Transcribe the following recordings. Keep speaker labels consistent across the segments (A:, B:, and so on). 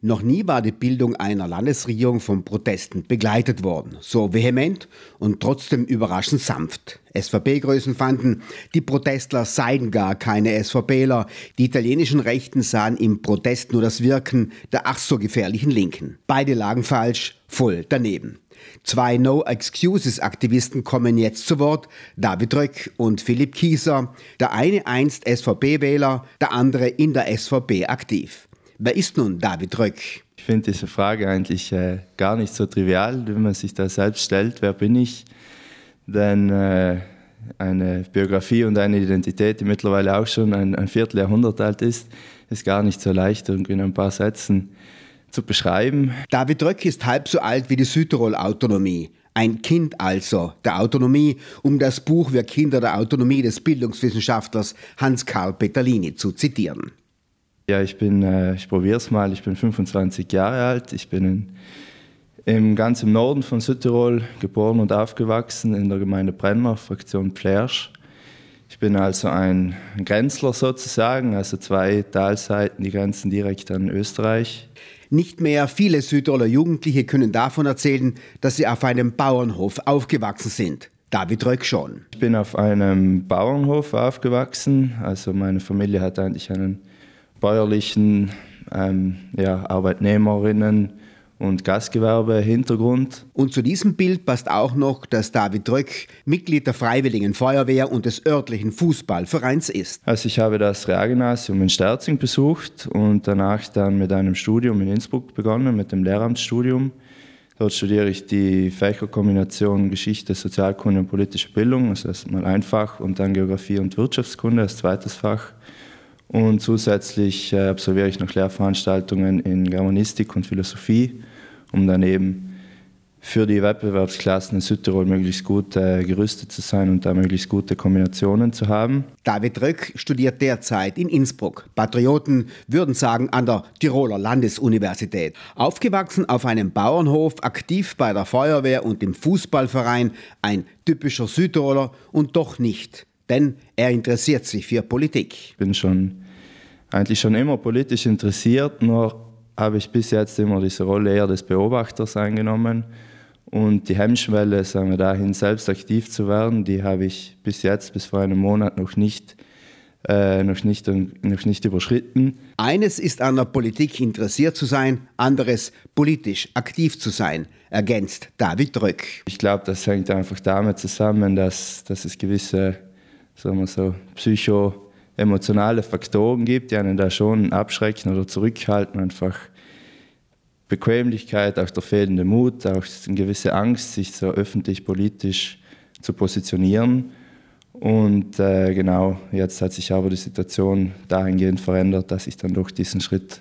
A: Noch nie war die Bildung einer Landesregierung von Protesten begleitet worden. So vehement und trotzdem überraschend sanft. SVP-Größen fanden, die Protestler seien gar keine SVPler. Die italienischen Rechten sahen im Protest nur das Wirken der ach so gefährlichen Linken. Beide lagen falsch, voll daneben. Zwei No-Excuses-Aktivisten kommen jetzt zu Wort, David Röck und Philipp Kieser. Der eine einst SVP-Wähler, der andere in der SVP aktiv. Wer ist nun David Röck?
B: Ich finde diese Frage eigentlich äh, gar nicht so trivial, wenn man sich da selbst stellt, wer bin ich? Denn äh, eine Biografie und eine Identität, die mittlerweile auch schon ein, ein Vierteljahrhundert alt ist, ist gar nicht so leicht irgendwie in ein paar Sätzen zu beschreiben.
A: David Röck ist halb so alt wie die Südtirol-Autonomie. Ein Kind also der Autonomie, um das Buch Wir Kinder der Autonomie des Bildungswissenschaftlers Hans-Karl Petalini zu zitieren.
B: Ja, ich bin, äh, ich probiere es mal, ich bin 25 Jahre alt, ich bin in, im ganz im Norden von Südtirol geboren und aufgewachsen, in der Gemeinde Brenner, Fraktion Plersch. Ich bin also ein Grenzler sozusagen, also zwei Talseiten, die grenzen direkt an Österreich.
A: Nicht mehr viele Südtiroler Jugendliche können davon erzählen, dass sie auf einem Bauernhof aufgewachsen sind. David Röck schon.
B: Ich bin auf einem Bauernhof aufgewachsen. Also meine Familie hat eigentlich einen bäuerlichen ähm, ja, Arbeitnehmerinnen und Gastgewerbe-Hintergrund.
A: Und zu diesem Bild passt auch noch, dass David Röck Mitglied der Freiwilligen Feuerwehr und des örtlichen Fußballvereins ist.
B: Also ich habe das Realgymnasium in Sterzing besucht und danach dann mit einem Studium in Innsbruck begonnen, mit dem Lehramtsstudium. Dort studiere ich die Fächerkombination Geschichte, Sozialkunde und politische Bildung, also erstmal ein Fach und dann Geografie und Wirtschaftskunde als zweites Fach. Und zusätzlich äh, absolviere ich noch Lehrveranstaltungen in Germanistik und Philosophie, um daneben für die Wettbewerbsklassen in Südtirol möglichst gut äh, gerüstet zu sein und da möglichst gute Kombinationen zu haben.
A: David Röck studiert derzeit in Innsbruck. Patrioten würden sagen an der Tiroler Landesuniversität. Aufgewachsen auf einem Bauernhof, aktiv bei der Feuerwehr und im Fußballverein, ein typischer Südtiroler und doch nicht denn er interessiert sich für Politik.
B: Ich bin schon eigentlich schon immer politisch interessiert, nur habe ich bis jetzt immer diese Rolle eher des Beobachters eingenommen. Und die Hemmschwelle, sagen wir dahin, selbst aktiv zu werden, die habe ich bis jetzt, bis vor einem Monat noch nicht, äh, noch nicht, noch nicht überschritten.
A: Eines ist an der Politik interessiert zu sein, anderes politisch aktiv zu sein, ergänzt David Drück.
B: Ich glaube, das hängt einfach damit zusammen, dass, dass es gewisse sagen wir so, psycho-emotionale Faktoren gibt, die einen da schon abschrecken oder zurückhalten, einfach Bequemlichkeit, auch der fehlende Mut, auch eine gewisse Angst, sich so öffentlich politisch zu positionieren. Und äh, genau, jetzt hat sich aber die Situation dahingehend verändert, dass ich dann doch diesen Schritt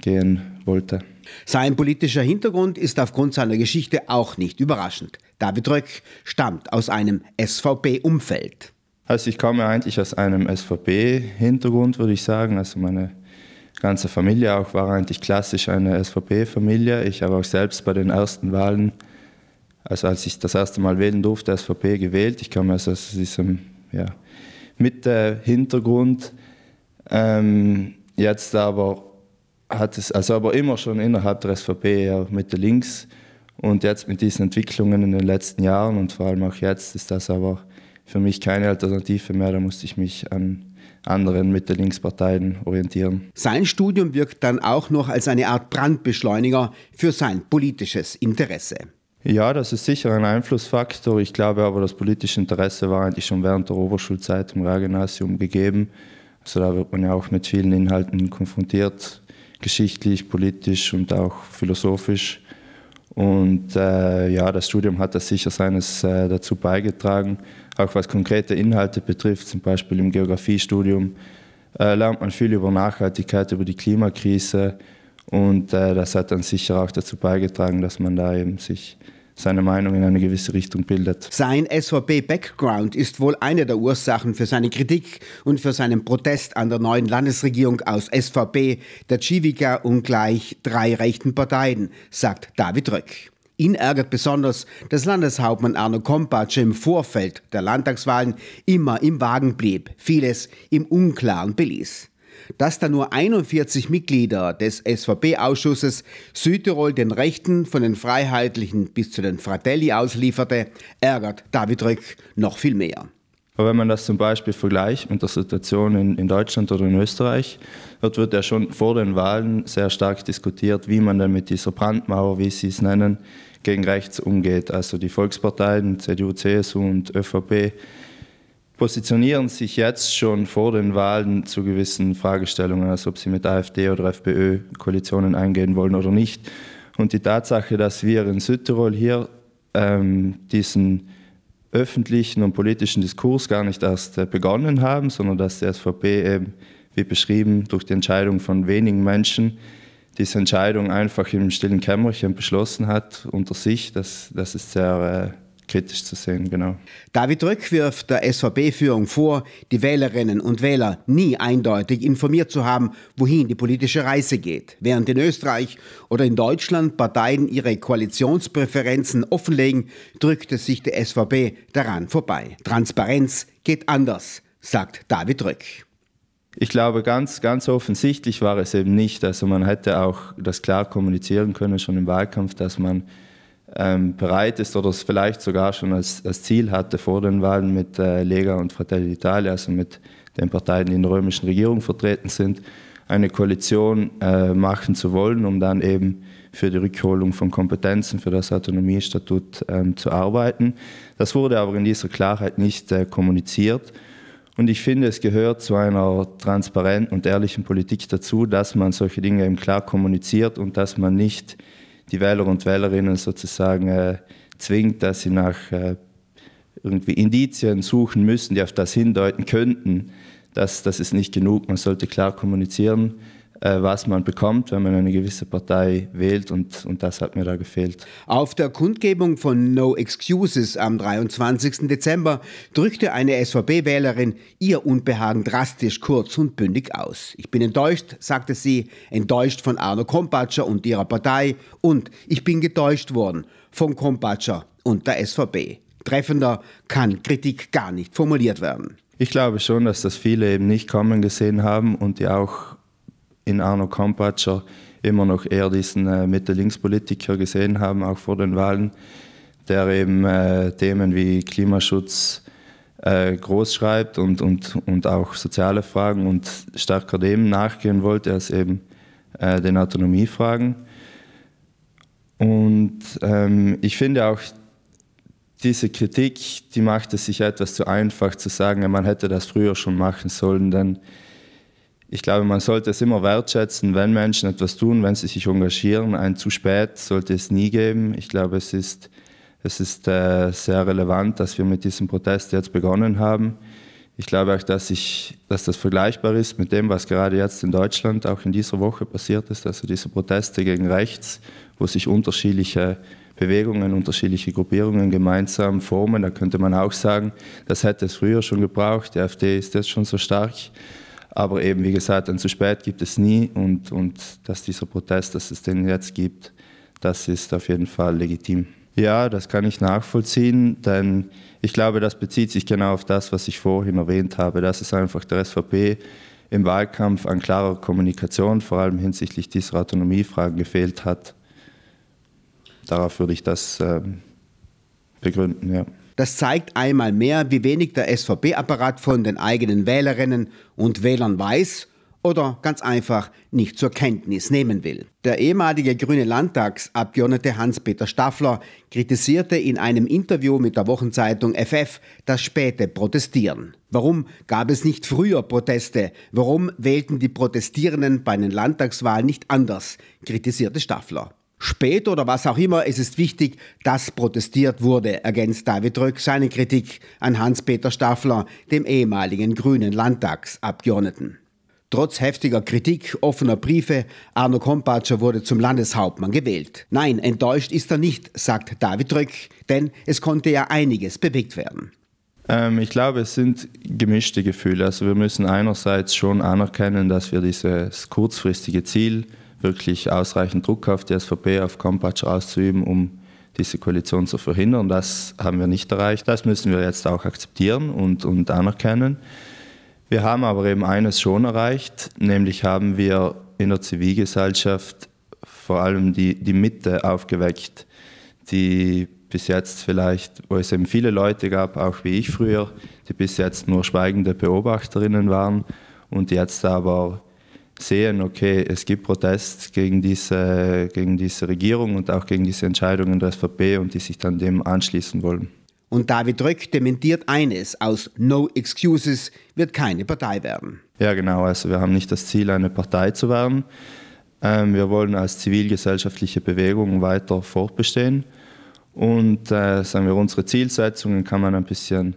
B: gehen wollte.
A: Sein politischer Hintergrund ist aufgrund seiner Geschichte auch nicht überraschend. David Röck stammt aus einem SVP-Umfeld.
B: Also ich komme eigentlich aus einem SVP-Hintergrund, würde ich sagen. Also meine ganze Familie auch war eigentlich klassisch eine SVP-Familie. Ich habe auch selbst bei den ersten Wahlen, also als ich das erste Mal wählen durfte, SVP gewählt. Ich komme also aus diesem ja, Mitte-Hintergrund. Ähm, jetzt aber hat es, also aber immer schon innerhalb der SVP ja Mitte-Links. Und jetzt mit diesen Entwicklungen in den letzten Jahren und vor allem auch jetzt ist das aber für mich keine Alternative mehr. Da musste ich mich an anderen Mitte-Links-Parteien orientieren.
A: Sein Studium wirkt dann auch noch als eine Art Brandbeschleuniger für sein politisches Interesse.
B: Ja, das ist sicher ein Einflussfaktor. Ich glaube aber, das politische Interesse war eigentlich schon während der Oberschulzeit im Realgymnasium gegeben. Also da wird man ja auch mit vielen Inhalten konfrontiert, geschichtlich, politisch und auch philosophisch. Und äh, ja, das Studium hat das sicher seines äh, dazu beigetragen. Auch was konkrete Inhalte betrifft, zum Beispiel im Geografiestudium, äh, lernt man viel über Nachhaltigkeit, über die Klimakrise. Und äh, das hat dann sicher auch dazu beigetragen, dass man da eben sich seine Meinung in eine gewisse Richtung bildet.
A: Sein SVP-Background ist wohl eine der Ursachen für seine Kritik und für seinen Protest an der neuen Landesregierung aus SVP, der Civica und gleich drei rechten Parteien, sagt David Röck. Ihn ärgert besonders, dass Landeshauptmann Arno Kompatsch im Vorfeld der Landtagswahlen immer im Wagen blieb, vieles im Unklaren beließ. Dass da nur 41 Mitglieder des SVP-Ausschusses Südtirol den Rechten von den Freiheitlichen bis zu den Fratelli auslieferte, ärgert David Röck noch viel mehr.
B: Aber wenn man das zum Beispiel vergleicht mit der Situation in, in, Deutschland oder in Österreich, dort wird ja schon vor den Wahlen sehr stark diskutiert, wie man dann mit dieser Brandmauer, wie Sie es nennen, gegen rechts umgeht. Also die Volksparteien, CDU, CSU und ÖVP positionieren sich jetzt schon vor den Wahlen zu gewissen Fragestellungen, als ob sie mit AfD oder FPÖ Koalitionen eingehen wollen oder nicht. Und die Tatsache, dass wir in Südtirol hier ähm, diesen öffentlichen und politischen Diskurs gar nicht erst äh, begonnen haben, sondern dass die SVP eben, wie beschrieben, durch die Entscheidung von wenigen Menschen diese Entscheidung einfach im stillen Kämmerchen beschlossen hat unter sich, das, das ist sehr äh, kritisch zu sehen, genau.
A: David Röck wirft der SVP-Führung vor, die Wählerinnen und Wähler nie eindeutig informiert zu haben, wohin die politische Reise geht. Während in Österreich oder in Deutschland Parteien ihre Koalitionspräferenzen offenlegen, drückte sich die SVP daran vorbei. Transparenz geht anders, sagt David Röck.
B: Ich glaube, ganz, ganz offensichtlich war es eben nicht. Also man hätte auch das klar kommunizieren können, schon im Wahlkampf, dass man ähm, bereit ist oder es vielleicht sogar schon als, als Ziel hatte vor den Wahlen mit äh, Lega und Fratelli d'Italia, also mit den Parteien, die in der römischen Regierung vertreten sind, eine Koalition äh, machen zu wollen, um dann eben für die Rückholung von Kompetenzen für das Autonomiestatut ähm, zu arbeiten. Das wurde aber in dieser Klarheit nicht äh, kommuniziert. Und ich finde, es gehört zu einer transparenten und ehrlichen Politik dazu, dass man solche Dinge eben klar kommuniziert und dass man nicht die Wähler und Wählerinnen sozusagen äh, zwingt, dass sie nach äh, irgendwie Indizien suchen müssen, die auf das hindeuten könnten. Das, das ist nicht genug. Man sollte klar kommunizieren, was man bekommt, wenn man eine gewisse Partei wählt und, und das hat mir da gefehlt.
A: Auf der Kundgebung von No Excuses am 23. Dezember drückte eine SVP-Wählerin ihr Unbehagen drastisch kurz und bündig aus. Ich bin enttäuscht, sagte sie, enttäuscht von Arno Kompatscher und ihrer Partei und ich bin getäuscht worden von Kompatscher und der SVP. Treffender kann Kritik gar nicht formuliert werden.
B: Ich glaube schon, dass das viele eben nicht kommen gesehen haben und die auch in Arno Kompatscher immer noch eher diesen äh, Mitte-Links-Politiker gesehen haben, auch vor den Wahlen, der eben äh, Themen wie Klimaschutz äh, groß schreibt und, und, und auch soziale Fragen und stärker dem nachgehen wollte als eben äh, den Autonomiefragen. Und ähm, ich finde auch, diese Kritik, die macht es sich etwas zu einfach zu sagen, man hätte das früher schon machen sollen, denn ich glaube, man sollte es immer wertschätzen, wenn Menschen etwas tun, wenn sie sich engagieren. Ein zu spät sollte es nie geben. Ich glaube, es ist, es ist äh, sehr relevant, dass wir mit diesem Protest jetzt begonnen haben. Ich glaube auch, dass, ich, dass das vergleichbar ist mit dem, was gerade jetzt in Deutschland auch in dieser Woche passiert ist. Also diese Proteste gegen rechts, wo sich unterschiedliche Bewegungen, unterschiedliche Gruppierungen gemeinsam formen. Da könnte man auch sagen, das hätte es früher schon gebraucht. Die AfD ist jetzt schon so stark. Aber eben, wie gesagt, ein zu spät gibt es nie und, und dass dieser Protest, dass es den jetzt gibt, das ist auf jeden Fall legitim. Ja, das kann ich nachvollziehen, denn ich glaube, das bezieht sich genau auf das, was ich vorhin erwähnt habe, dass es einfach der SVP im Wahlkampf an klarer Kommunikation, vor allem hinsichtlich dieser Autonomiefragen, gefehlt hat. Darauf würde ich das äh, begründen, ja.
A: Das zeigt einmal mehr, wie wenig der SVP-Apparat von den eigenen Wählerinnen und Wählern weiß oder ganz einfach nicht zur Kenntnis nehmen will. Der ehemalige grüne Landtagsabgeordnete Hans-Peter Staffler kritisierte in einem Interview mit der Wochenzeitung FF das späte Protestieren. Warum gab es nicht früher Proteste? Warum wählten die Protestierenden bei den Landtagswahlen nicht anders? kritisierte Staffler. Spät oder was auch immer, es ist wichtig, dass protestiert wurde, ergänzt David Röck seine Kritik an Hans-Peter Staffler, dem ehemaligen grünen Landtagsabgeordneten. Trotz heftiger Kritik, offener Briefe, Arno Kompatscher wurde zum Landeshauptmann gewählt. Nein, enttäuscht ist er nicht, sagt David Röck, denn es konnte ja einiges bewegt werden.
B: Ähm, ich glaube, es sind gemischte Gefühle. Also wir müssen einerseits schon anerkennen, dass wir dieses kurzfristige Ziel wirklich ausreichend Druck auf die SVP, auf Kompatsch auszuüben, um diese Koalition zu verhindern. Das haben wir nicht erreicht. Das müssen wir jetzt auch akzeptieren und, und anerkennen. Wir haben aber eben eines schon erreicht, nämlich haben wir in der Zivilgesellschaft vor allem die, die Mitte aufgeweckt, die bis jetzt vielleicht, wo es eben viele Leute gab, auch wie ich früher, die bis jetzt nur schweigende Beobachterinnen waren und jetzt aber sehen, okay, es gibt Protest gegen diese, gegen diese Regierung und auch gegen diese Entscheidungen der SVP und die sich dann dem anschließen wollen.
A: Und David Röck dementiert eines, aus No Excuses wird keine Partei werden.
B: Ja, genau, also wir haben nicht das Ziel, eine Partei zu werden. Ähm, wir wollen als zivilgesellschaftliche Bewegung weiter fortbestehen. Und äh, sagen wir, unsere Zielsetzungen kann man ein bisschen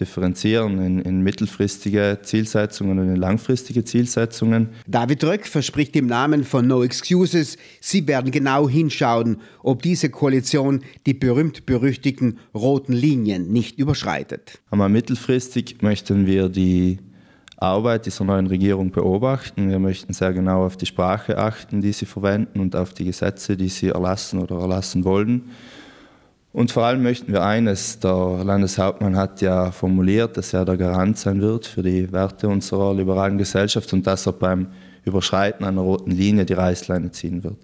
B: differenzieren in, in, mittelfristige Zielsetzungen und in langfristige Zielsetzungen.
A: David Röck verspricht im Namen von No Excuses, sie werden genau hinschauen, ob diese Koalition die berühmt-berüchtigten roten Linien nicht überschreitet.
B: Aber mittelfristig möchten wir die Arbeit dieser neuen Regierung beobachten. Wir möchten sehr genau auf die Sprache achten, die sie verwenden und auf die Gesetze, die sie erlassen oder erlassen wollen. Und vor allem möchten wir eines, der Landeshauptmann hat ja formuliert, dass er der Garant sein wird für die Werte unserer liberalen Gesellschaft und dass er beim Überschreiten einer roten Linie die Reißleine ziehen wird.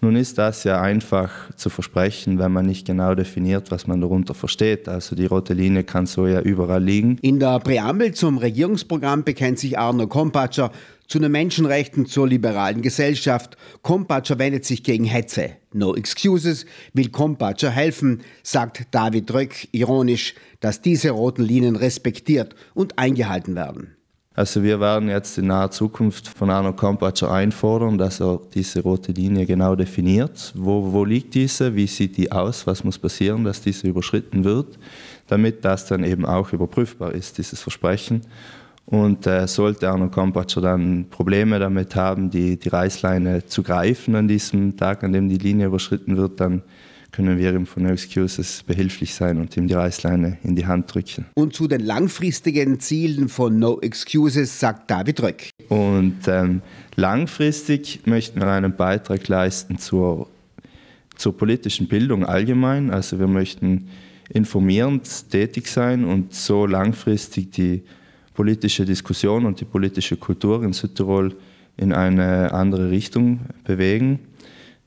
B: Nun ist das ja einfach zu versprechen, wenn man nicht genau definiert, was man darunter versteht. Also die rote Linie kann so ja überall liegen.
A: In der Präambel zum Regierungsprogramm bekennt sich Arno Kompatscher zu den Menschenrechten zur liberalen Gesellschaft. Kompatscher wendet sich gegen Hetze. No excuses, will Kompatscher helfen, sagt David Röck ironisch, dass diese roten Linien respektiert und eingehalten werden.
B: Also wir werden jetzt in naher Zukunft von Arno Kompatscher einfordern, dass er diese rote Linie genau definiert. Wo, wo liegt diese? Wie sieht die aus? Was muss passieren, dass diese überschritten wird? Damit das dann eben auch überprüfbar ist, dieses Versprechen. Und äh, sollte Arno Kompatscher dann Probleme damit haben, die, die Reißleine zu greifen an diesem Tag, an dem die Linie überschritten wird, dann können wir ihm von No Excuses behilflich sein und ihm die Reißleine in die Hand drücken.
A: Und zu den langfristigen Zielen von No Excuses sagt David Röck.
B: Und ähm, langfristig möchten wir einen Beitrag leisten zur, zur politischen Bildung allgemein. Also wir möchten informierend tätig sein und so langfristig die politische Diskussion und die politische Kultur in Südtirol in eine andere Richtung bewegen.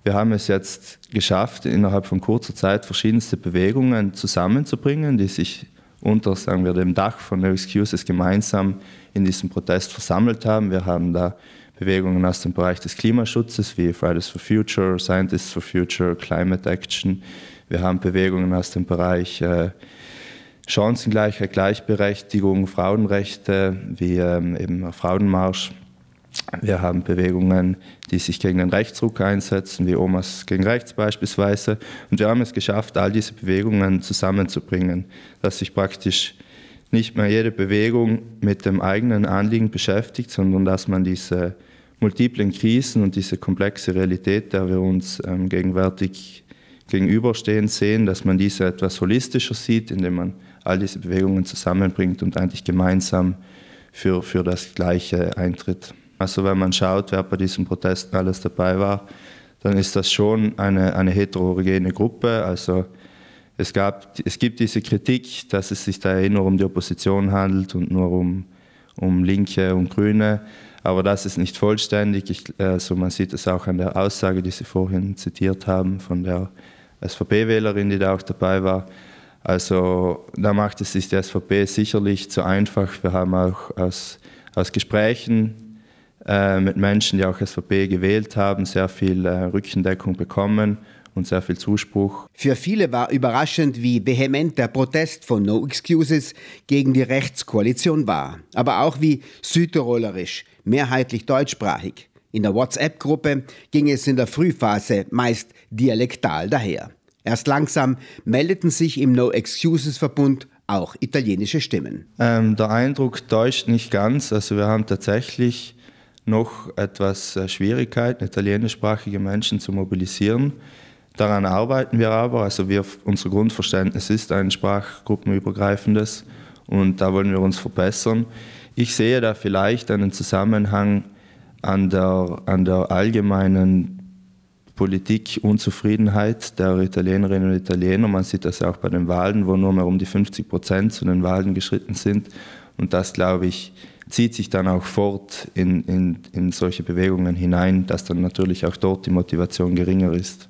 B: Wir haben es jetzt geschafft, innerhalb von kurzer Zeit verschiedenste Bewegungen zusammenzubringen, die sich unter sagen wir, dem Dach von No Excuses gemeinsam in diesem Protest versammelt haben. Wir haben da Bewegungen aus dem Bereich des Klimaschutzes wie Fridays for Future, Scientists for Future, Climate Action. Wir haben Bewegungen aus dem Bereich äh, Chancengleichheit, Gleichberechtigung, Frauenrechte wie ähm, eben Frauenmarsch wir haben Bewegungen, die sich gegen den Rechtsruck einsetzen, wie Omas gegen Rechts beispielsweise. Und wir haben es geschafft, all diese Bewegungen zusammenzubringen, dass sich praktisch nicht mehr jede Bewegung mit dem eigenen Anliegen beschäftigt, sondern dass man diese multiplen Krisen und diese komplexe Realität, der wir uns ähm, gegenwärtig gegenüberstehen sehen, dass man diese etwas holistischer sieht, indem man all diese Bewegungen zusammenbringt und eigentlich gemeinsam für, für das Gleiche eintritt. Also wenn man schaut, wer bei diesen Protesten alles dabei war, dann ist das schon eine, eine heterogene Gruppe. Also es, gab, es gibt diese Kritik, dass es sich da eh nur um die Opposition handelt und nur um, um Linke und Grüne. Aber das ist nicht vollständig. Ich, also man sieht es auch an der Aussage, die Sie vorhin zitiert haben, von der SVP-Wählerin, die da auch dabei war. Also da macht es sich die SVP sicherlich zu einfach. Wir haben auch aus, aus Gesprächen äh, mit Menschen, die auch SVP gewählt haben, sehr viel äh, Rückendeckung bekommen und sehr viel Zuspruch.
A: Für viele war überraschend, wie vehement der Protest von No Excuses gegen die Rechtskoalition war, aber auch wie südtirolerisch, mehrheitlich deutschsprachig. In der WhatsApp-Gruppe ging es in der Frühphase meist dialektal daher. Erst langsam meldeten sich im No Excuses-Verbund auch italienische Stimmen.
B: Ähm, der Eindruck täuscht nicht ganz. Also wir haben tatsächlich noch etwas äh, Schwierigkeiten, italienischsprachige Menschen zu mobilisieren. Daran arbeiten wir aber. Also wir, unser Grundverständnis ist ein sprachgruppenübergreifendes und da wollen wir uns verbessern. Ich sehe da vielleicht einen Zusammenhang an der, an der allgemeinen Politikunzufriedenheit der Italienerinnen und Italiener. Man sieht das auch bei den Wahlen, wo nur mehr um die 50 Prozent zu den Wahlen geschritten sind. Und das, glaube ich, zieht sich dann auch fort in, in, in solche Bewegungen hinein, dass dann natürlich auch dort die Motivation geringer ist.